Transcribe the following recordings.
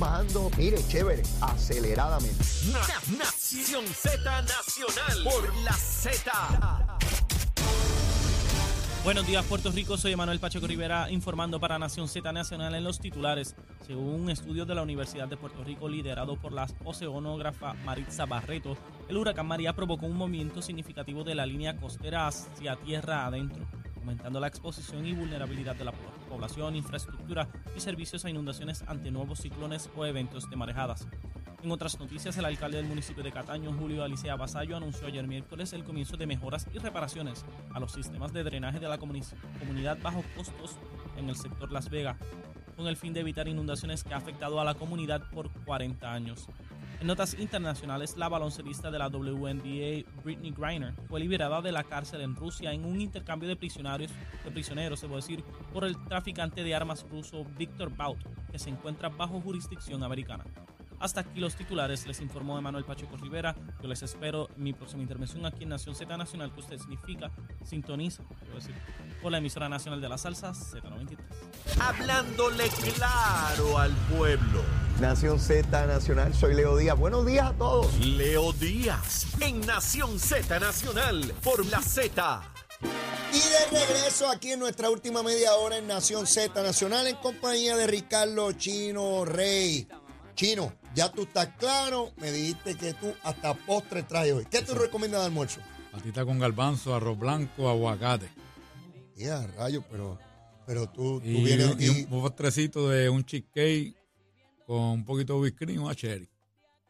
bajando, mire, chévere, aceleradamente. Nación Z Nacional por la Z. Buenos días, Puerto Rico. Soy Emanuel Pacheco Rivera informando para Nación Z Nacional en los titulares. Según un estudio de la Universidad de Puerto Rico liderado por la oceanógrafa Maritza Barreto, el huracán María provocó un movimiento significativo de la línea costera hacia tierra adentro, aumentando la exposición y vulnerabilidad de la población, infraestructura y servicios a inundaciones ante nuevos ciclones o eventos de marejadas. En otras noticias, el alcalde del municipio de Cataño, Julio Alicea Basayo, anunció ayer miércoles el comienzo de mejoras y reparaciones a los sistemas de drenaje de la comunidad bajo costos en el sector Las Vegas, con el fin de evitar inundaciones que ha afectado a la comunidad por 40 años. En notas internacionales, la baloncelista de la WNBA, Britney Griner, fue liberada de la cárcel en Rusia en un intercambio de prisioneros, de prisioneros, se puede decir, por el traficante de armas ruso Viktor Baut, que se encuentra bajo jurisdicción americana. Hasta aquí los titulares, les informó Emanuel Pacheco Rivera. Yo les espero mi próxima intervención aquí en Nación Z Nacional, que usted significa, sintoniza, puedo por la emisora nacional de la salsa Z93. Hablándole claro al pueblo. Nación Z Nacional, soy Leo Díaz. Buenos días a todos. Leo Díaz en Nación Z Nacional por la Z. Y de regreso aquí en nuestra última media hora en Nación Z Nacional en compañía de Ricardo Chino Rey. Chino, ya tú estás claro, me dijiste que tú hasta postre traes hoy. ¿Qué tú recomiendas de almuerzo? Patita con garbanzo, arroz blanco, aguacate. Ya, rayo, pero, pero tú, tú Y, vienes y, un postrecito de un cheesecake con un poquito de whisky y una cherry.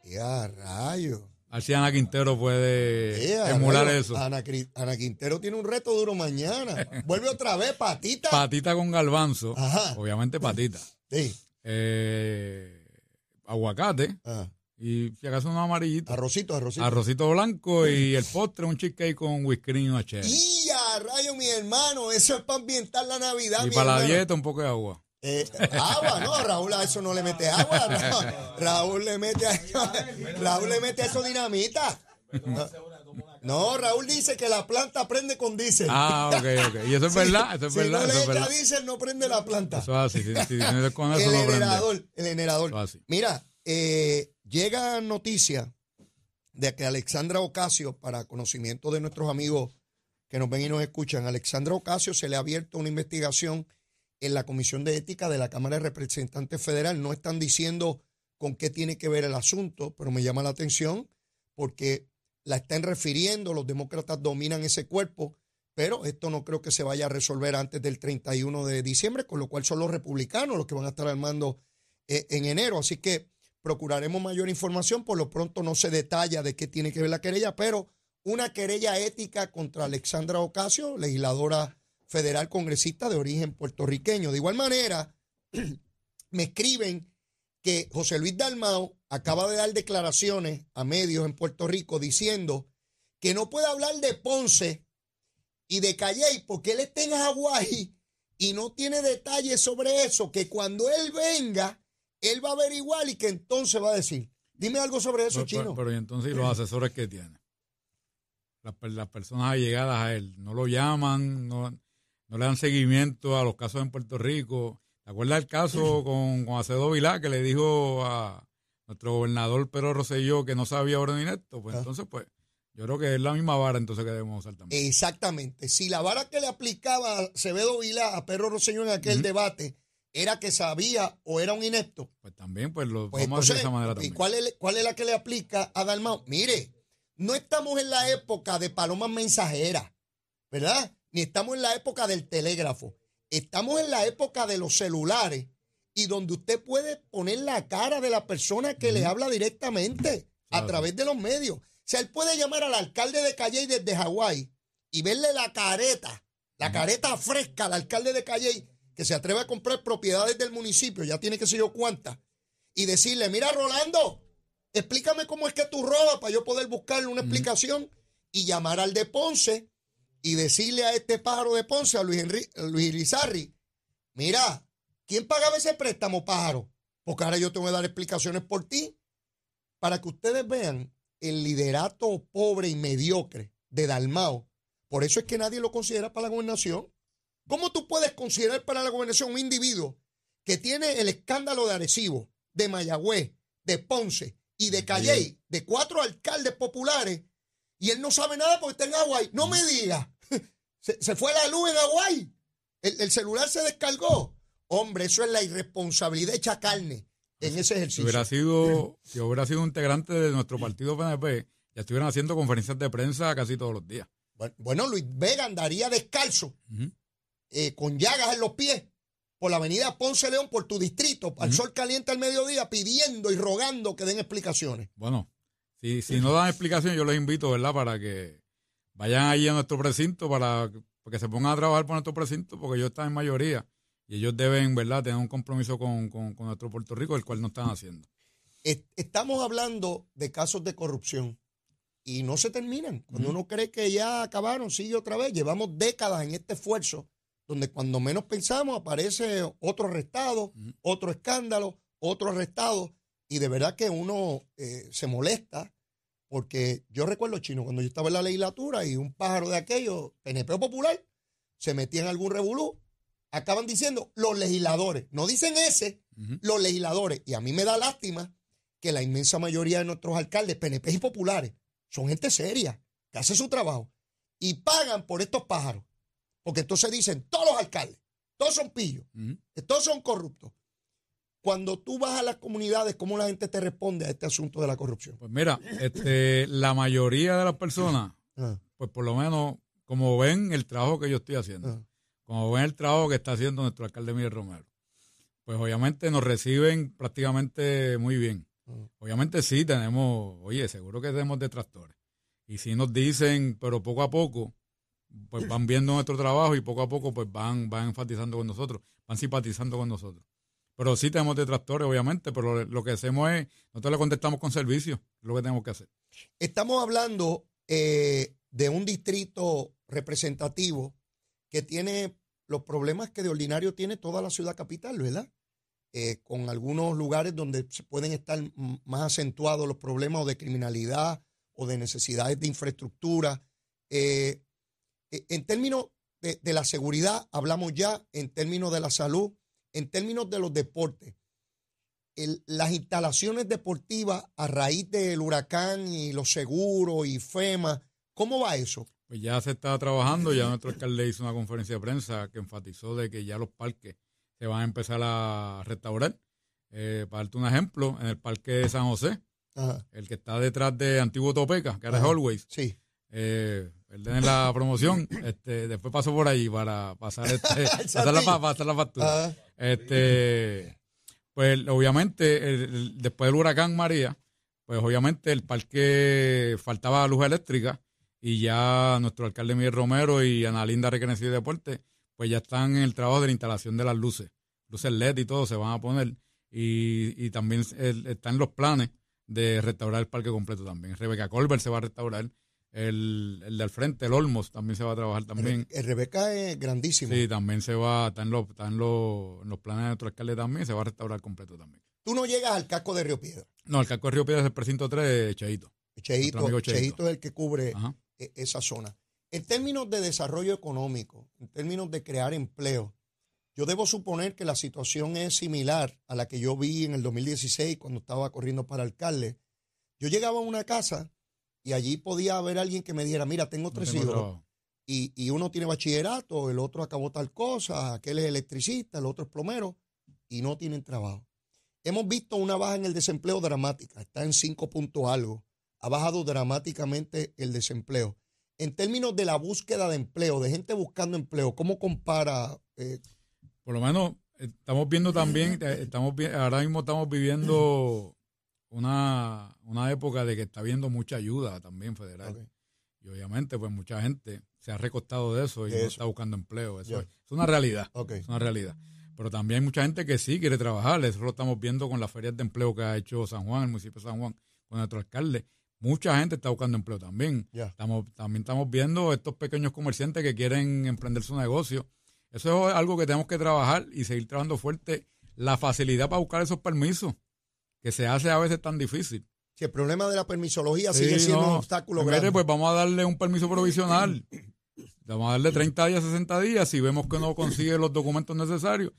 ya, rayo. Así Ana Quintero puede Ya, emular eso. Ana, Quintero tiene un reto duro mañana. Vuelve otra vez, patita. Patita con garbanzo, Ajá. obviamente patita. sí. Eh, aguacate ah, y si acaso un amarillito. Arrocito, arrocito. Arrocito blanco y el postre, un cheesecake con whisky y una cherry. Y ya, rayo, mi hermano, eso es para ambientar la Navidad. Y mi para la dieta un poco de agua. Eh, agua, no, Raúl a eso no le mete agua. no. Raúl le mete a, Raúl le mete a eso dinamita. No, no, Raúl dice que la planta prende con diésel. Ah, ok, ok. Y eso es verdad, eso es si verdad, no eso le echa diésel, no prende la planta. Eso es así, si, si con eso el no generador, el generador. Eso es. Mira, eh, llega noticia de que Alexandra Ocasio, para conocimiento de nuestros amigos que nos ven y nos escuchan, Alexandra Ocasio se le ha abierto una investigación en la Comisión de Ética de la Cámara de Representantes Federal. No están diciendo con qué tiene que ver el asunto, pero me llama la atención porque la están refiriendo, los demócratas dominan ese cuerpo, pero esto no creo que se vaya a resolver antes del 31 de diciembre, con lo cual son los republicanos los que van a estar armando eh, en enero. Así que procuraremos mayor información. Por lo pronto no se detalla de qué tiene que ver la querella, pero una querella ética contra Alexandra Ocasio, legisladora federal congresista de origen puertorriqueño. De igual manera, me escriben que José Luis Dalmao acaba de dar declaraciones a medios en Puerto Rico diciendo que no puede hablar de Ponce y de Calley porque él está en Hawái y no tiene detalles sobre eso, que cuando él venga, él va a averiguar y que entonces va a decir. Dime algo sobre eso, Pero, chino. pero- pero, y entonces ¿y los asesores que tiene. Las, las personas allegadas a él no lo llaman, no, no le dan seguimiento a los casos en Puerto Rico. ¿Te acuerdas el caso con, con Acedo Vilá que le dijo a nuestro gobernador Pedro Rosselló que no sabía orden inepto? Pues Ah. entonces, pues, yo creo que es la misma vara entonces que debemos usar también. Exactamente. Si la vara que le aplicaba a Acevedo Vilá a Pedro Rosselló en aquel debate era que sabía o era un inepto, Pues también, pues lo pues vamos a hacer de entonces, esa manera ¿y también. cuál es, cuál es la que le aplica a Dalmau? Mire, no estamos en la época de palomas mensajeras, ¿verdad? Ni estamos en la época del telégrafo. Estamos en la época de los celulares y donde usted puede poner la cara de la persona que le habla directamente a través de los medios. O sea, él puede llamar al alcalde de Calley desde Hawái y verle la careta, la careta fresca al alcalde de Calley que se atreve a comprar propiedades del municipio, ya tiene que sé yo cuántas, y decirle, mira Rolando, explícame cómo es que tú robas para yo poder buscarle una explicación y llamar al de Ponce y decirle a este pájaro de Ponce, a Luis, Luis Irizarry, mira, ¿quién pagaba ese préstamo, pájaro? Porque ahora yo te voy a dar explicaciones por ti para que ustedes vean el liderato pobre y mediocre de Dalmao. Por eso es que nadie lo considera para la gobernación. ¿Cómo tú puedes considerar para la gobernación un individuo que tiene el escándalo de Arecibo, de Mayagüez, de Ponce y de Calley, de cuatro alcaldes populares, y él no sabe nada porque está en Hawái. No me diga. Se, se fue la luz en Hawái. El, el celular se descargó. Hombre, eso es la irresponsabilidad hecha carne en ese Si ejercicio. hubiera sido, si hubiera sido integrante de nuestro partido PNP, ya estuvieran haciendo conferencias de prensa casi todos los días. Bueno, Luis Vega andaría descalzo, eh, con llagas en los pies, por la avenida Ponce León, por tu distrito, al sol caliente al mediodía, pidiendo y rogando que den explicaciones. Bueno, si, si no dan explicación, yo les invito, ¿verdad?, para que vayan allí a nuestro precinto, para, para que se pongan a trabajar por nuestro precinto, porque ellos están en mayoría y ellos deben, ¿verdad?, tener un compromiso con, con, con nuestro Puerto Rico, el cual no están haciendo. Es- Estamos hablando de casos de corrupción y no se terminan. Cuando uno cree que ya acabaron, sigue otra vez. Llevamos décadas en este esfuerzo donde cuando menos pensamos aparece otro arrestado, otro escándalo, otro arrestado y de verdad que uno eh, se molesta porque yo recuerdo, Chino, cuando yo estaba en la legislatura y un pájaro de aquello, PNP popular, se metía en algún revolú, acaban diciendo los legisladores, no dicen ese, los legisladores. Y a mí me da lástima que la inmensa mayoría de nuestros alcaldes, PNP y populares, son gente seria, que hace su trabajo y pagan por estos pájaros. Porque entonces dicen, todos los alcaldes, todos son pillos, que todos son corruptos. Cuando tú vas a las comunidades, ¿cómo la gente te responde a este asunto de la corrupción? Pues mira, este, la mayoría de las personas, Ah, pues por lo menos, como ven el trabajo que yo estoy haciendo, ah. como ven el trabajo que está haciendo nuestro alcalde Miguel Romero, pues obviamente nos reciben prácticamente muy bien. Mm. Obviamente sí tenemos, oye, seguro que tenemos detractores. Y sí nos dicen, pero poco a poco, pues van viendo nuestro trabajo y poco a poco pues van, van enfatizando con nosotros, van simpatizando con nosotros. Pero sí tenemos detractores, obviamente, pero lo, que hacemos es, nosotros le contestamos con servicio, lo que tenemos que hacer. Estamos hablando eh, de un distrito representativo que tiene los problemas que de ordinario tiene toda la ciudad capital, ¿verdad? Eh, con algunos lugares donde se pueden estar más acentuados los problemas de criminalidad o de necesidades de infraestructura. Eh, eh, en términos de la seguridad, hablamos ya, en términos de la salud, en términos de los deportes. El- las instalaciones deportivas a raíz del huracán y los seguros y FEMA, ¿cómo va eso? Pues ya se está trabajando, ya nuestro alcalde hizo una conferencia de prensa que enfatizó de que ya los parques se van a empezar a restaurar. Eh, para darte un ejemplo, en el parque de San José, Ajá, el que está detrás de Antiguo Topeca, que Ajá. Always, sí. eh, tiene la promoción, este, después pasó por ahí para pasar, este, pasar, la, fa- pasar la factura. Ajá, Este, pues obviamente, el- el- después del huracán María, pues obviamente el parque faltaba luz eléctrica y ya nuestro alcalde Miguel Romero y Ana Linda Recreación y Deporte, pues ya están en el trabajo de la instalación de las luces, luces LED y todo se van a poner y, y también el- están los planes de restaurar el parque completo también. Rebeca Colbert se va a restaurar, el, el del frente, el Olmos, también se va a trabajar también. El Rebeca es grandísimo. Sí, también se va, está en los, está en los, en los planes de nuestro alcalde también, se va a restaurar completo también. Tú no llegas al casco de Río Piedra. No, el casco de Río Piedras es el precinto 3, Cheito. Cheito, amigo Cheito. Cheito es el que cubre Ajá. e- esa zona. En términos de desarrollo económico, en términos de crear empleo, yo debo suponer que la situación es similar a la que yo vi en el 2016 cuando estaba corriendo para alcalde. Yo llegaba a una casa y allí podía haber alguien que me dijera, mira, tengo No tres tengo hijos y, y uno tiene bachillerato, el otro acabó tal cosa, aquel es electricista, el otro es plomero y no tienen trabajo. Hemos visto una baja en el desempleo dramática, está en 5 puntos algo, ha bajado dramáticamente el desempleo. En términos de la búsqueda de empleo, de gente buscando empleo, ¿cómo compara? eh, Por lo menos eh, estamos viendo también, eh, estamos ahora mismo estamos viviendo una, una época de que está habiendo mucha ayuda también federal. Y obviamente, pues mucha gente se ha recostado de eso y no está buscando empleo. Eso es, es una realidad. Es una realidad. Pero también hay mucha gente que sí quiere trabajar. Eso lo estamos viendo con las ferias de empleo que ha hecho San Juan, el municipio de San Juan, con nuestro alcalde. Mucha gente está buscando empleo también. Estamos, también estamos viendo estos pequeños comerciantes que quieren emprender su negocio. Eso es algo que tenemos que trabajar y seguir trabajando fuerte. La facilidad para buscar esos permisos, que se hace a veces tan difícil. si el problema de la permisología Sí, sigue siendo no. un obstáculo grande. pues vamos a darle un permiso provisional. Vamos a darle 30 días, 60 días. Si vemos que no consigue los documentos necesarios,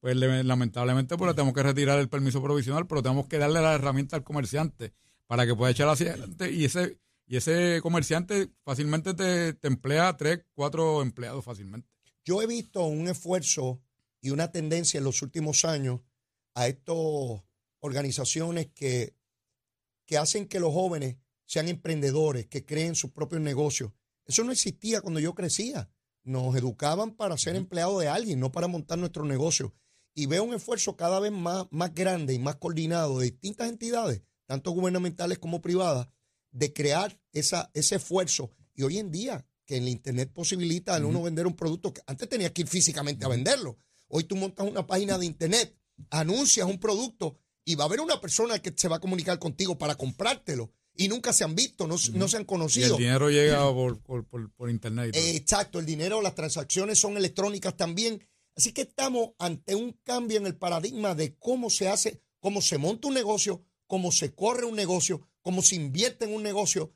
pues le- lamentablemente pues le tenemos que retirar el permiso provisional, pero tenemos que darle la herramienta al comerciante para que pueda echar hacia adelante y ese y ese comerciante fácilmente te, te emplea tres, cuatro empleados fácilmente. Yo he visto un esfuerzo y una tendencia en los últimos años a estas organizaciones que, que hacen que los jóvenes sean emprendedores, que creen sus propios negocios. Eso no existía cuando yo crecía. Nos educaban para ser empleados de alguien, no para montar nuestro negocio. Y veo un esfuerzo cada vez más, más grande y más coordinado de distintas entidades, tanto gubernamentales como privadas, de crear esa, ese esfuerzo. Y hoy en día, que el Internet posibilita al uno vender un producto que antes tenías que ir físicamente a venderlo. Hoy tú montas una página de Internet, anuncias un producto y va a haber una persona que se va a comunicar contigo para comprártelo. Y nunca se han visto, no, no se han Y el conocido. dinero llega por, por, por- por internet. Eh, exacto, el dinero, las transacciones son electrónicas también. Así que estamos ante un cambio en el paradigma de cómo se hace, cómo se monta un negocio, cómo se corre un negocio, cómo se invierte en un negocio.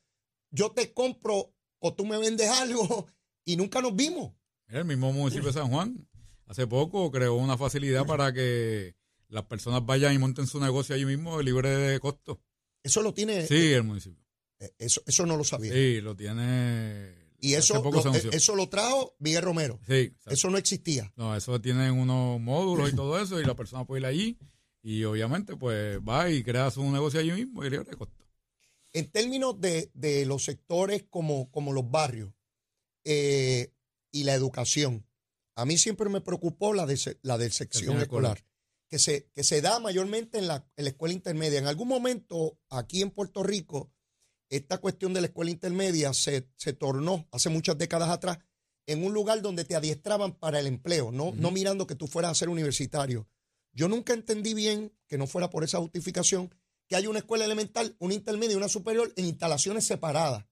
Yo te compro o tú me vendes algo y nunca nos vimos. El mismo municipio de San Juan hace poco creó una facilidad para que las personas vayan y monten su negocio allí mismo libre de costo. Eso lo tiene, Sí, el municipio. eh, eso, eso no lo sabía. Sí, lo tiene. y eso poco lo, eh, eso lo trajo Miguel Romero. Sí, exacto. Eso no existía. No, eso tienen unos módulos y todo eso, y la persona puede ir allí y obviamente pues va y crea su negocio allí mismo y libre de costo. En términos de, de los sectores como, como los barrios eh, y la educación, a mí siempre me preocupó la, de, la del sección escolar. Que se, que se da mayormente en la, en la escuela intermedia. En algún momento, aquí en Puerto Rico, esta cuestión de la escuela intermedia se, se tornó hace muchas décadas atrás en un lugar donde te adiestraban para el empleo, no, no mirando que tú fueras a ser universitario. Yo nunca entendí bien, que no fuera por esa justificación, que hay una escuela elemental, una intermedia y una superior en instalaciones separadas.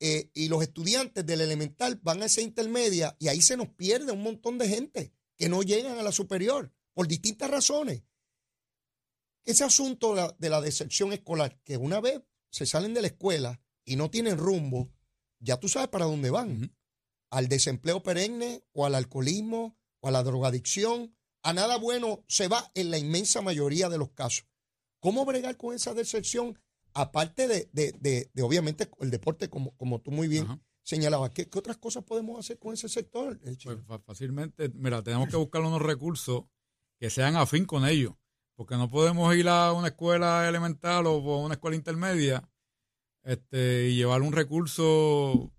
Eh, y los estudiantes del elemental van a esa intermedia y ahí se nos pierde un montón de gente que no llegan a la superior por distintas razones. Ese asunto de la, de la deserción escolar, que una vez se salen de la escuela y no tienen rumbo, ya tú sabes para dónde van. Al desempleo perenne o al alcoholismo o a la drogadicción. A nada bueno se va en la inmensa mayoría de los casos. ¿Cómo bregar con esa deserción? Aparte de, de- de- de, obviamente, el deporte, como, como tú muy bien Ajá. señalabas, ¿qué, qué otras cosas podemos hacer con ese sector? eh? Pues fácilmente, mira, tenemos que buscar unos recursos que sean afín con ellos, porque no podemos ir a una escuela elemental o a una escuela intermedia este, y llevar un recurso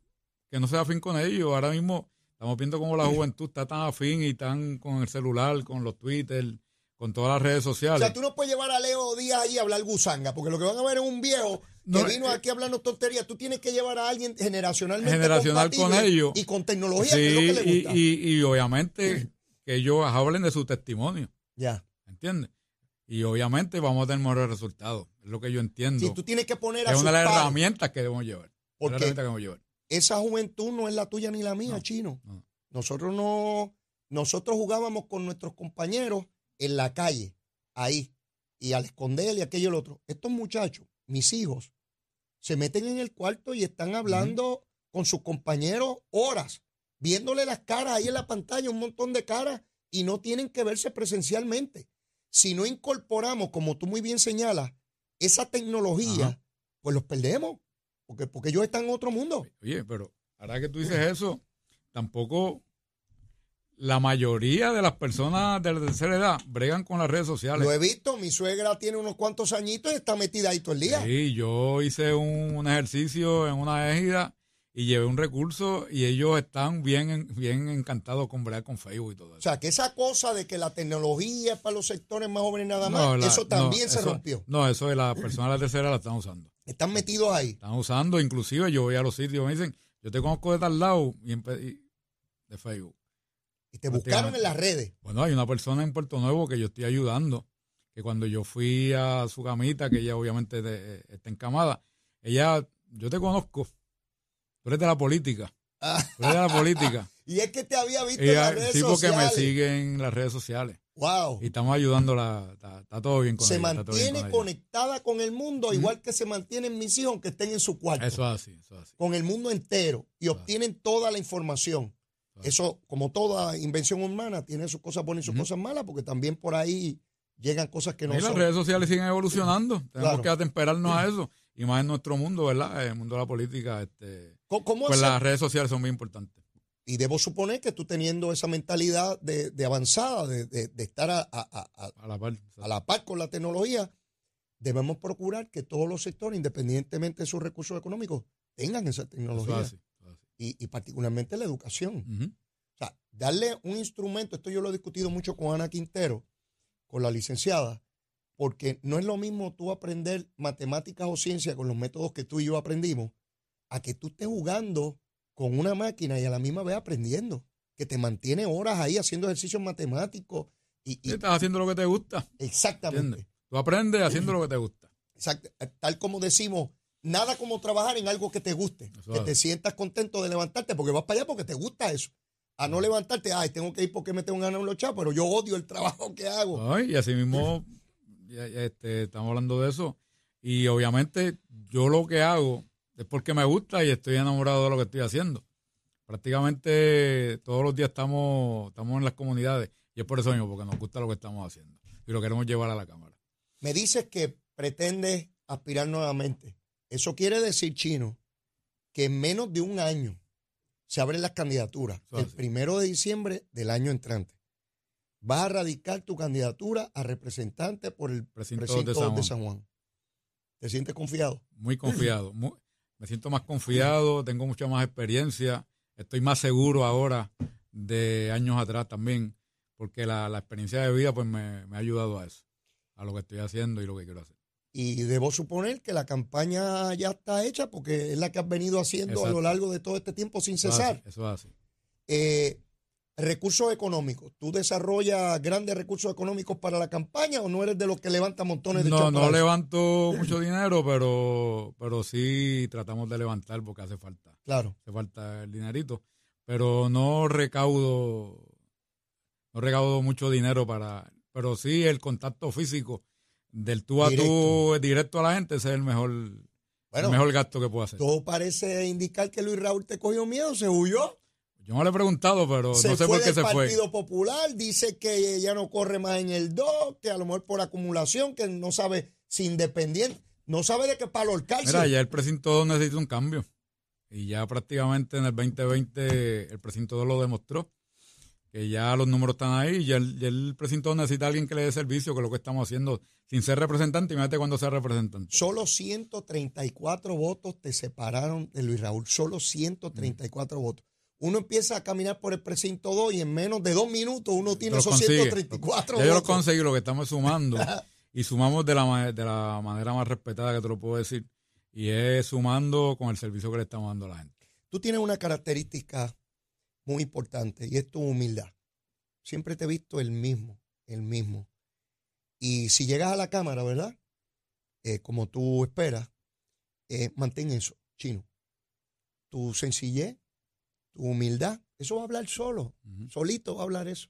que no sea afín con ellos. Ahora mismo estamos viendo cómo la juventud está tan afín y tan con el celular, con los Twitter, con todas las redes o sociales. sea, tú no puedes llevar a Leo Díaz allí a hablar gusanga, porque lo que van a ver es un viejo que No, vino eh, aquí hablando tonterías. Tú tienes que llevar a alguien generacionalmente Generacional con ellos. y con tecnología, Sí, que es lo que y, gusta. y- y obviamente que ellos hablen de su testimonio, ya. ¿entiendes? Y obviamente vamos a tener mejores resultados, es lo que yo entiendo. Si tú tienes que poner a es una de las herramientas que debemos llevar. Porque- herramienta que debemos llevar. esa juventud no es la tuya ni la mía, No, chino. no. Nosotros no, nosotros jugábamos con nuestros compañeros en la calle, ahí, y al esconder y aquello y el otro. Estos muchachos, mis hijos, se meten en el cuarto y están hablando con sus compañeros horas, viéndole las caras ahí en la pantalla, un montón de caras, y no tienen que verse presencialmente. Si no incorporamos, como tú muy bien señalas, esa tecnología, Ajá. pues los perdemos, porque, porque ellos están en otro mundo. Oye, pero ahora que tú dices eso, tampoco la mayoría de las personas de la tercera edad bregan con las redes sociales. Lo he visto, mi suegra tiene unos cuantos añitos y está metida ahí todo el día. Sí, yo hice un, un ejercicio en una égida y llevé un recurso y ellos están bien, bien encantados con bregar con Facebook y todo O eso. sea, que esa cosa de que la tecnología es para los sectores más jóvenes nada más, No, la- eso también no, se eso- rompió. No, eso de las personas de la tercera la están usando. Están metidos ahí. Están usando, inclusive yo voy a los sitios, me dicen, yo te conozco de tal lado y, y- de Facebook. Y te buscaron en las redes. Bueno, hay una persona en Puerto Nuevo que yo estoy ayudando, que cuando yo fui a su camita, que ella obviamente de- está encamada, ella, yo te conozco, tú eres de la política, tú eres de la política. y es que te había visto en Ella, las redes sí, porque me sociales. sigue en las redes sociales Wow. y estamos ayudándola, está, está todo bien con Se ella. mantiene con ella. conectada con el mundo, igual que se mantienen mis hijos, aunque estén en su cuarto. Eso es así, eso es así. Con el mundo entero. Y obtienen toda la información. Eso, como toda invención humana, tiene sus cosas buenas y sus cosas malas, porque también por ahí llegan cosas que no Y las redes sociales siguen evolucionando. Tenemos Claro. que atemperarnos a eso. Y más en nuestro mundo, ¿verdad? En el mundo de la política, este, ¿Cómo- ¿Cómo pues hacer? las redes sociales son muy importantes. Y debo suponer que tú teniendo esa mentalidad de, de avanzada, de, de- de estar a, a- a- a- A la par. a la par con la tecnología, debemos procurar que todos los sectores, independientemente de sus recursos económicos, tengan esa tecnología. es así, eso es así. Y, y particularmente la educación. O sea, darle un instrumento, esto yo lo he discutido mucho con Ana Quintero, con la licenciada, porque no es lo mismo tú aprender matemáticas o ciencia con los métodos que tú y yo aprendimos, a que tú estés jugando con una máquina y a la misma vez aprendiendo, que te mantiene horas ahí haciendo ejercicios matemáticos. Y, y- estás haciendo lo que te gusta. exactamente. ¿Entiendes? Tú aprendes haciendo lo que te gusta. Exacto. Tal como decimos, nada como trabajar en algo que te guste, Eso que es. te sientas contento de levantarte, porque vas para allá porque te gusta eso. A no levantarte, ay, tengo que ir porque me tengo ganas los chavos, pero yo odio el trabajo que hago. Ay, y así mismo este, estamos hablando de eso. Y obviamente yo lo que hago es porque me gusta y estoy enamorado de lo que estoy haciendo. Prácticamente todos los días estamos, estamos en las comunidades y es por eso mismo, porque nos gusta lo que estamos haciendo y lo queremos llevar a la cámara. Me dices que pretendes aspirar nuevamente. Eso quiere decir, Chino, que en menos de un año se abren las candidaturas. Eso El así. primero de diciembre del año entrante. Vas a radicar tu candidatura a representante por el Precinto precinto de San de Juan. San Juan. ¿Te sientes confiado? Muy confiado, muy- me siento más confiado, tengo mucha más experiencia, estoy más seguro ahora de años atrás también, porque la, la experiencia de vida pues me, me ha ayudado a eso, a lo que estoy haciendo y lo que quiero hacer. Y debo suponer que la campaña ya está hecha porque es la que has venido haciendo a lo largo de todo este tiempo sin Eso es cesar. así, Eso es así. Eh, recursos económicos. ¿Tú desarrollas grandes recursos económicos para la campaña o no eres de los que levanta montones de No, no levanto mucho dinero, pero, pero sí tratamos de levantar porque hace falta, Claro. hace falta el dinerito, pero no recaudo, no recaudo mucho dinero para, pero sí el contacto físico del tú a tú Directo. directo a la gente, ese es el mejor, Bueno, el mejor gasto que puedo hacer. todo parece indicar que Luis Raúl te cogió miedo, se huyó. Yo no le he preguntado, pero se no sé por qué se fue. Partido Popular, dice que ya no corre más en el 2, que a lo mejor por acumulación, que no sabe si independiente, no sabe de qué palo el Mira, ya el precinto 2 necesita un cambio. Y ya prácticamente en el 2020 el precinto 2 lo demostró. Que ya los números están ahí. Y el, el precinto 2 necesita alguien que le dé servicio, que es lo que estamos haciendo sin ser representante. Imagínate cuando sea representante. Solo 134 votos te separaron de Luis Raúl, solo 134 Mm. votos. Uno empieza a caminar por el precinto 2 y en menos de dos minutos uno tiene Los esos consigue. 134 Ya yo lo votos. conseguí, lo que estamos sumando. y sumamos de la, de la manera más respetada que te lo puedo decir. Y es sumando con el servicio que le estamos dando a la gente. Tú tienes una característica muy importante y es tu humildad. Siempre te he visto el mismo, el mismo. Y si llegas a la cámara, ¿verdad? Eh, como tú esperas, eh, mantén eso, chino. Tu sencillez, tu humildad, eso va a hablar solo, solito va a hablar eso.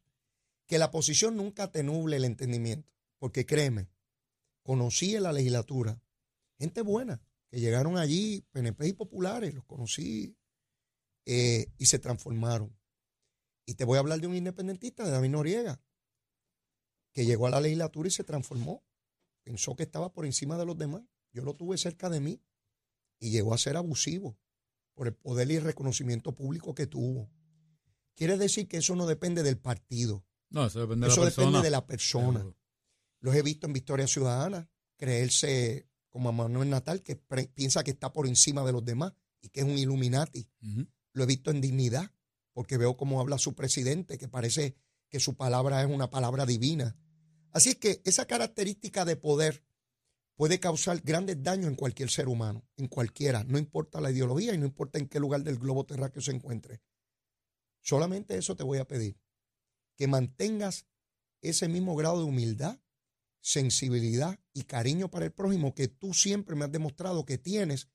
Que la posición nunca te nuble el entendimiento, porque créeme, conocí en la legislatura gente buena que llegaron allí, PNP y populares, los conocí eh, y se transformaron. Y te voy a hablar de un independentista, de David Noriega, que llegó a la legislatura y se transformó. Pensó que estaba por encima de los demás. Yo lo tuve cerca de mí y llegó a ser abusivo por el poder y el reconocimiento público que tuvo. Quiere decir que eso no depende del partido, No, eso depende eso de la persona. depende de la persona. Los he visto en Victoria Ciudadana, creerse como a Manuel Natal, que piensa que está por encima de los demás y que es un Illuminati. Lo he visto en dignidad, porque veo cómo habla su presidente, que parece que su palabra es una palabra divina. Así es que esa característica de poder puede causar grandes daños en cualquier ser humano, en cualquiera, no importa la ideología y no importa en qué lugar del globo terráqueo se encuentre. Solamente eso te voy a pedir, que mantengas ese mismo grado de humildad, sensibilidad y cariño para el prójimo que tú siempre me has demostrado que tienes,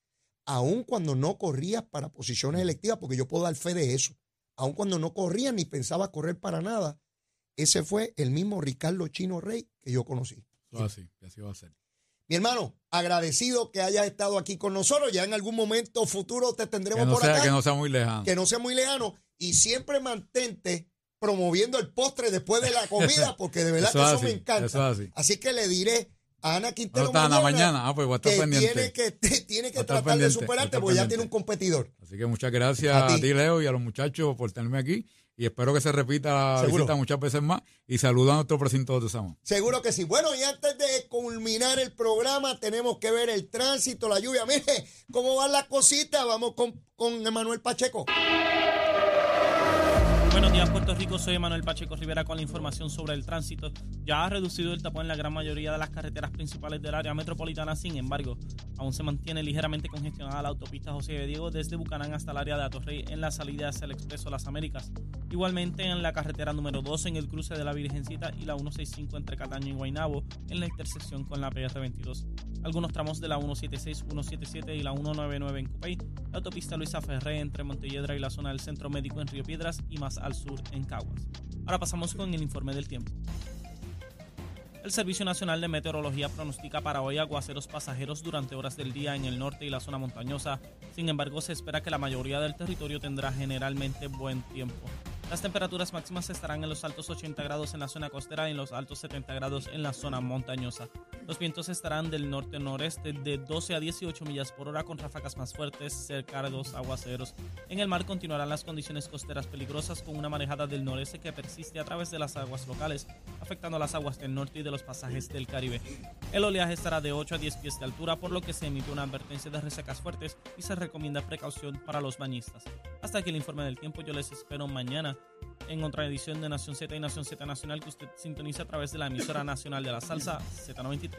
aun cuando no corrías para posiciones electivas, porque yo puedo dar fe de eso, aun cuando no corrías ni pensabas correr para nada, ese fue el mismo Ricardo Chino Rey que yo conocí. Así, así va a ser. Mi hermano, agradecido que hayas estado aquí con nosotros. Ya en algún momento futuro te Que tendremos no, por sea, acá. que no sea muy lejano. que no sea muy lejano. y siempre mantente promoviendo el postre después de la comida, porque de verdad Eso que es eso así, me encanta. eso es así. así que le diré a Ana Quintero mañana, mañana. Ah, pues voy a estar que pendiente. tiene que, tiene que tratar de pendiente, superarte porque ya tiene un competidor. Así que muchas gracias A a ti, Leo, y a los muchachos por tenerme aquí. Y espero que se repita la visita muchas veces más. Y saludo a nuestro precinto de Samo. Seguro que sí. Bueno, y antes de culminar el programa, tenemos que ver el tránsito, la lluvia. Mire, cómo van las cositas. Vamos con, con Emanuel Pacheco. Días, Puerto Rico. Soy Manuel Pacheco Rivera con la información sobre el tránsito. Ya ha reducido el tapón en la gran mayoría de las carreteras principales del área metropolitana. Sin embargo, aún se mantiene ligeramente congestionada la autopista José de Diego desde Bucanán hasta el área de Atorrey en la salida hacia el Expreso Las Américas. Igualmente en la carretera número 2 en el cruce de la Virgencita y la 165 entre Cataño y Guaynabo en la intersección con la PR22. Algunos tramos de la 176, 177 y la 199 en Cupey, la autopista Luisa Ferré entre Montelledra y la zona del Centro Médico en Río Piedras y más al sur en Caguas. Ahora pasamos con el informe del tiempo. El Servicio Nacional de Meteorología pronostica para hoy aguaceros pasajeros durante horas del día en el norte y la zona montañosa. Sin embargo, se espera que la mayoría del territorio tendrá generalmente buen tiempo. Las temperaturas máximas estarán en los altos 80 grados en la zona costera y en los altos 70 grados en la zona montañosa. Los vientos estarán del norte-noreste de 12 a 18 millas por hora con ráfagas más fuertes cerca de los aguaceros. En el mar continuarán las condiciones costeras peligrosas con una marejada del noreste que persiste a través de las aguas locales, afectando las aguas del norte y de los pasajes del Caribe. El oleaje estará de 8 a 10 pies de altura, por lo que se emite una advertencia de resecas fuertes y se recomienda precaución para los bañistas. Hasta aquí el informe del tiempo, yo les espero mañana en otra edición de Nación Z y Nación Z Nacional que usted sintoniza a través de la emisora nacional de la salsa Z93.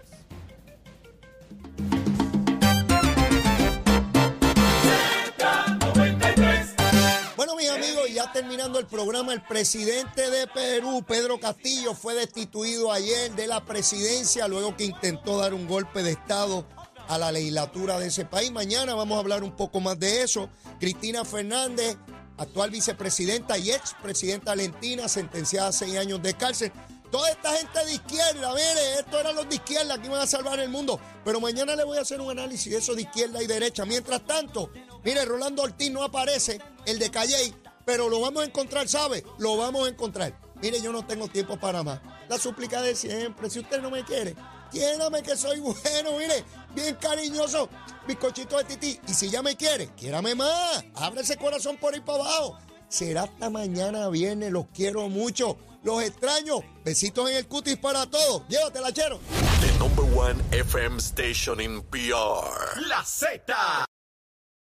Bueno, mis amigos, ya terminando el programa, el presidente de Perú, Pedro Castillo, fue destituido ayer de la presidencia luego que intentó dar un golpe de Estado a la legislatura de ese país. Mañana vamos a hablar un poco más de eso. Cristina Fernández, actual vicepresidenta y expresidenta argentina, sentenciada a seis años de cárcel. Toda esta gente de izquierda, mire, estos eran los de izquierda que iban a salvar el mundo. Pero mañana le voy a hacer un análisis de eso de izquierda y derecha. Mientras tanto, mire, Rolando Ortiz no aparece, el de Calley, pero lo vamos a encontrar, ¿sabe? Lo vamos a encontrar. Mire, yo no tengo tiempo para más. La súplica de siempre, si usted no me quiere, quiérame que soy bueno, mire, bien cariñoso, bizcochito de tití. Y si ya me quiere, quiérame más. Abre ese corazón por ahí para abajo. Será hasta mañana viernes, los quiero mucho. Los extraño. Besitos en el cutis para todos. Llévatela, chero. The number one FM station in PR. La Z.